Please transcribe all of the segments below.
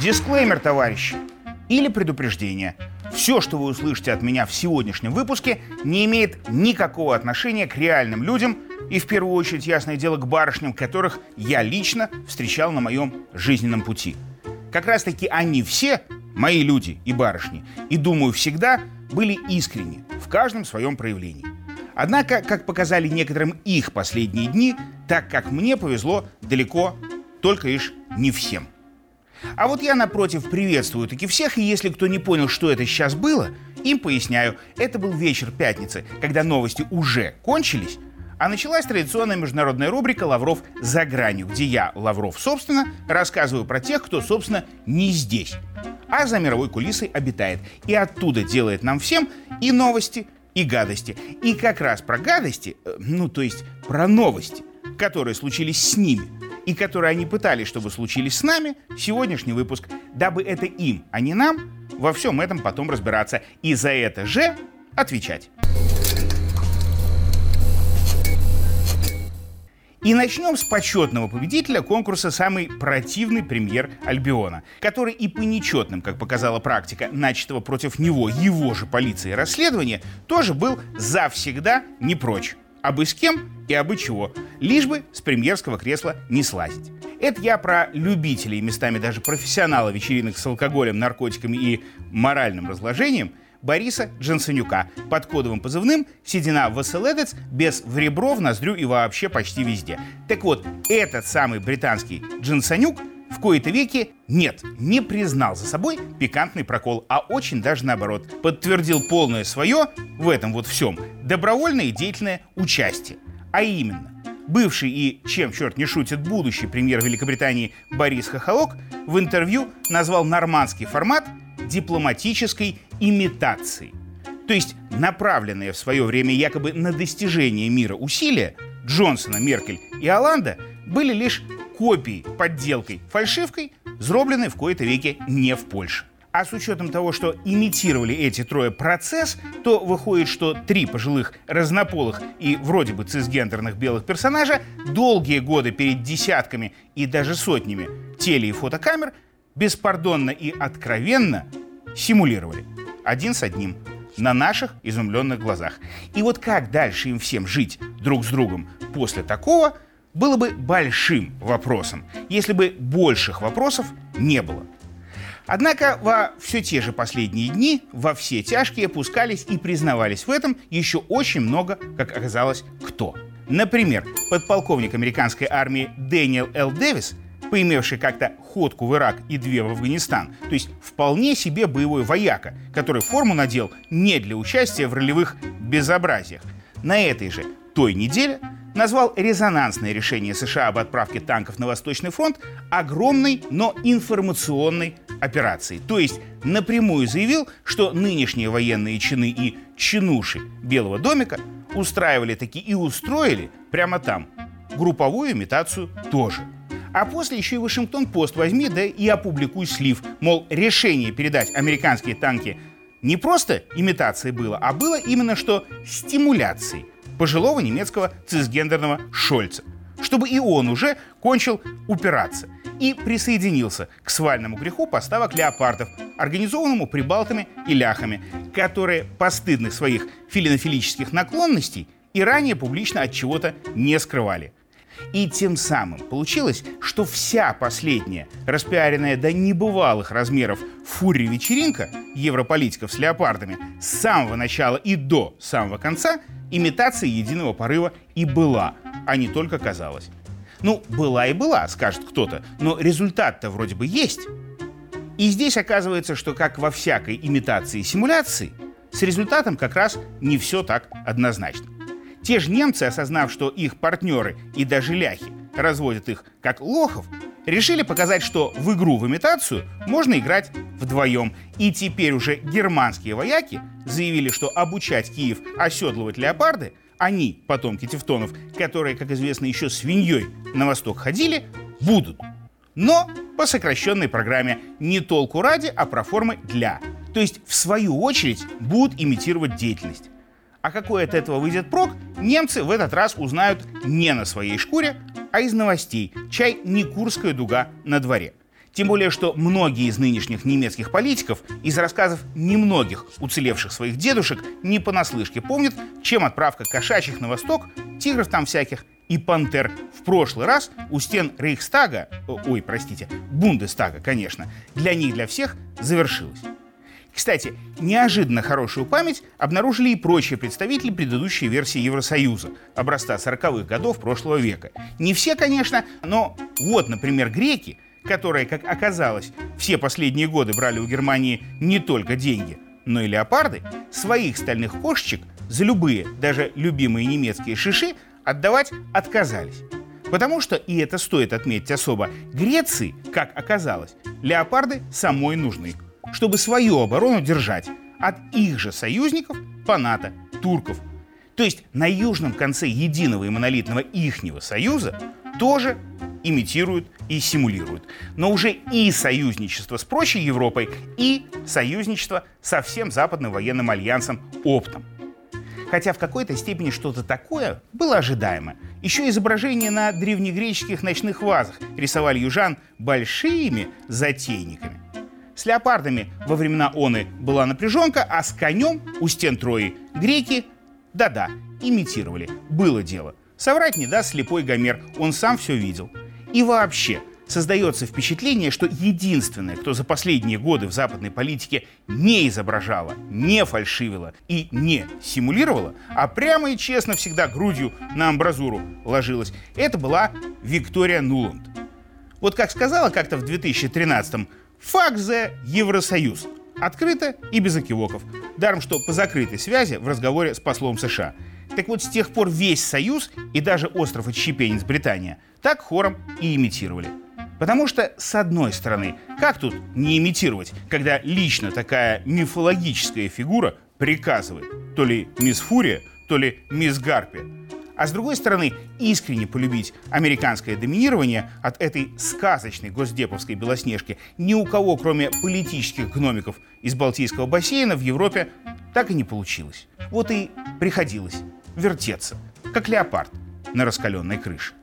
Дисклеймер, товарищи, или предупреждение. Все, что вы услышите от меня в сегодняшнем выпуске, не имеет никакого отношения к реальным людям и, в первую очередь, ясное дело, к барышням, которых я лично встречал на моем жизненном пути. Как раз-таки они все, мои люди и барышни, и, думаю, всегда были искренни в каждом своем проявлении. Однако, как показали некоторым их последние дни, так как мне повезло далеко только лишь не всем – а вот я, напротив, приветствую таки всех, и если кто не понял, что это сейчас было, им поясняю, это был вечер пятницы, когда новости уже кончились, а началась традиционная международная рубрика «Лавров за гранью», где я, Лавров, собственно, рассказываю про тех, кто, собственно, не здесь, а за мировой кулисой обитает. И оттуда делает нам всем и новости, и гадости. И как раз про гадости, э, ну, то есть про новости, которые случились с ними – и которые они пытались, чтобы случились с нами, сегодняшний выпуск, дабы это им, а не нам, во всем этом потом разбираться и за это же отвечать. И начнем с почетного победителя конкурса «Самый противный премьер Альбиона», который и по нечетным, как показала практика, начатого против него его же полиции расследования, тоже был завсегда не прочь. Абы с кем и абы чего, лишь бы с премьерского кресла не слазить. Это я про любителей, местами даже профессионала вечеринок с алкоголем, наркотиками и моральным разложением Бориса Джансонюка под кодовым позывным «Седина Василедец» без в ребро, в ноздрю и вообще почти везде. Так вот, этот самый британский Джансонюк в кои-то веки нет, не признал за собой пикантный прокол, а очень даже наоборот. Подтвердил полное свое в этом вот всем добровольное и деятельное участие. А именно, бывший и, чем черт не шутит, будущий премьер Великобритании Борис Хохолок в интервью назвал нормандский формат дипломатической имитацией. То есть направленные в свое время якобы на достижение мира усилия Джонсона, Меркель и Оланда были лишь копией, подделкой, фальшивкой, зробленной в кои-то веке не в Польше. А с учетом того, что имитировали эти трое процесс, то выходит, что три пожилых разнополых и вроде бы цисгендерных белых персонажа долгие годы перед десятками и даже сотнями теле- и фотокамер беспардонно и откровенно симулировали. Один с одним. На наших изумленных глазах. И вот как дальше им всем жить друг с другом после такого, было бы большим вопросом, если бы больших вопросов не было. Однако во все те же последние дни во все тяжкие опускались и признавались в этом еще очень много, как оказалось, кто. Например, подполковник американской армии Дэниел Л. Дэвис, поимевший как-то ходку в Ирак и две в Афганистан, то есть вполне себе боевой вояка, который форму надел не для участия в ролевых безобразиях. На этой же той неделе назвал резонансное решение США об отправке танков на Восточный фронт огромной, но информационной операцией. То есть напрямую заявил, что нынешние военные чины и чинуши Белого домика устраивали таки и устроили прямо там. Групповую имитацию тоже. А после еще и Вашингтон-Пост возьми, да и опубликуй слив. Мол, решение передать американские танки не просто имитацией было, а было именно что стимуляцией пожилого немецкого цисгендерного Шольца, чтобы и он уже кончил упираться и присоединился к свальному греху поставок леопардов, организованному прибалтами и ляхами, которые постыдных своих филинофилических наклонностей и ранее публично от чего-то не скрывали. И тем самым получилось, что вся последняя, распиаренная до небывалых размеров фури-вечеринка европолитиков с леопардами с самого начала и до самого конца имитацией единого порыва и была, а не только казалась. Ну, была и была, скажет кто-то, но результат-то вроде бы есть. И здесь оказывается, что как во всякой имитации и симуляции, с результатом как раз не все так однозначно. Те же немцы, осознав, что их партнеры и даже ляхи разводят их как лохов, решили показать, что в игру в имитацию можно играть вдвоем. И теперь уже германские вояки заявили, что обучать Киев оседлывать леопарды они, потомки тевтонов, которые, как известно, еще свиньей на восток ходили, будут. Но по сокращенной программе не толку ради, а про формы для. То есть, в свою очередь, будут имитировать деятельность. А какой от этого выйдет прок, немцы в этот раз узнают не на своей шкуре, а из новостей. Чай не Курская дуга на дворе. Тем более, что многие из нынешних немецких политиков из рассказов немногих уцелевших своих дедушек не понаслышке помнят, чем отправка кошачьих на восток, тигров там всяких и пантер в прошлый раз у стен Рейхстага, ой, простите, Бундестага, конечно, для них, для всех завершилась. Кстати, неожиданно хорошую память обнаружили и прочие представители предыдущей версии Евросоюза, образца 40-х годов прошлого века. Не все, конечно, но вот, например, греки, которые, как оказалось, все последние годы брали у Германии не только деньги, но и леопарды, своих стальных кошечек за любые, даже любимые немецкие шиши отдавать отказались. Потому что, и это стоит отметить особо, Греции, как оказалось, леопарды самой нужны, чтобы свою оборону держать от их же союзников по турков. То есть на южном конце единого и монолитного ихнего союза тоже имитируют и симулируют. Но уже и союзничество с прочей Европой, и союзничество со всем западным военным альянсом оптом. Хотя в какой-то степени что-то такое было ожидаемо. Еще изображения на древнегреческих ночных вазах рисовали южан большими затейниками. С леопардами во времена Оны была напряженка, а с конем у стен Трои греки, да-да, имитировали. Было дело. Соврать не даст слепой Гомер, он сам все видел. И вообще, создается впечатление, что единственное, кто за последние годы в западной политике не изображала, не фальшивила и не симулировала, а прямо и честно всегда грудью на амбразуру ложилась, это была Виктория Нуланд. Вот как сказала как-то в 2013-м, факт за Евросоюз. Открыто и без окивоков. Даром, что по закрытой связи в разговоре с послом США. Так вот, с тех пор весь Союз и даже остров Отщепенец Британия так хором и имитировали. Потому что, с одной стороны, как тут не имитировать, когда лично такая мифологическая фигура приказывает то ли мисс Фурия, то ли мисс Гарпия. А с другой стороны, искренне полюбить американское доминирование от этой сказочной госдеповской белоснежки ни у кого, кроме политических гномиков из Балтийского бассейна в Европе, так и не получилось. Вот и приходилось вертеться, как леопард на раскаленной крыше.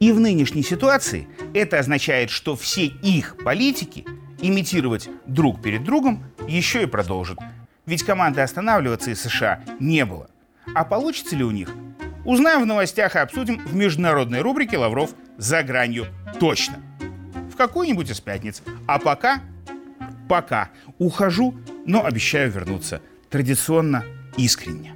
И в нынешней ситуации это означает, что все их политики имитировать друг перед другом еще и продолжат. Ведь команды останавливаться из США не было. А получится ли у них? Узнаем в новостях и обсудим в международной рубрике «Лавров за гранью» точно. В какую-нибудь из пятниц. А пока, пока ухожу, но обещаю вернуться. Традиционно искренне.